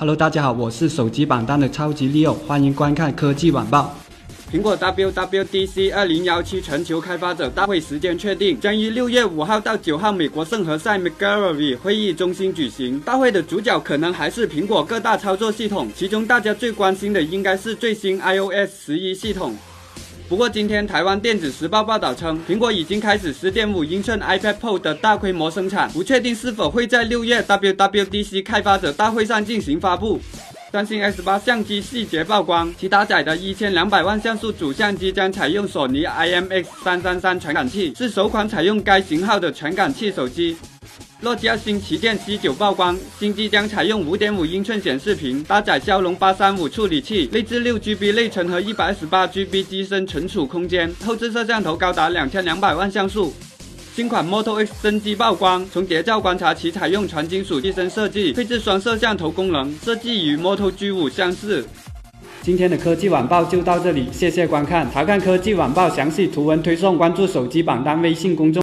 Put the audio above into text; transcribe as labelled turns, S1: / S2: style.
S1: Hello，大家好，我是手机榜单的超级 Leo，欢迎观看科技晚报。
S2: 苹果 WWDC 二零幺七全球开发者大会时间确定，将于六月五号到九号美国圣何塞 McGarry 会议中心举行。大会的主角可能还是苹果各大操作系统，其中大家最关心的应该是最新 iOS 十一系统。不过，今天台湾电子时报报道称，苹果已经开始十点五英寸 iPad Pro 的大规模生产，不确定是否会在六月 WWDC 开发者大会上进行发布。三星 S 八相机细节曝光，其搭载的一千两百万像素主相机将采用索尼 IMX 三三三传感器，是首款采用该型号的传感器手机。诺基亚新旗舰 C 九曝光，新机将采用五点五英寸显示屏，搭载骁龙八三五处理器，内置六 GB 内存和一百二十八 GB 机身存储空间，后置摄像头高达两千两百万像素。新款 Moto X 真机曝光，从谍照观察，其采用全金属机身设计，配置双摄像头功能，设计与 Moto G5 相似。
S1: 今天的科技晚报就到这里，谢谢观看。查看科技晚报详细图文推送，关注手机榜单微信公众。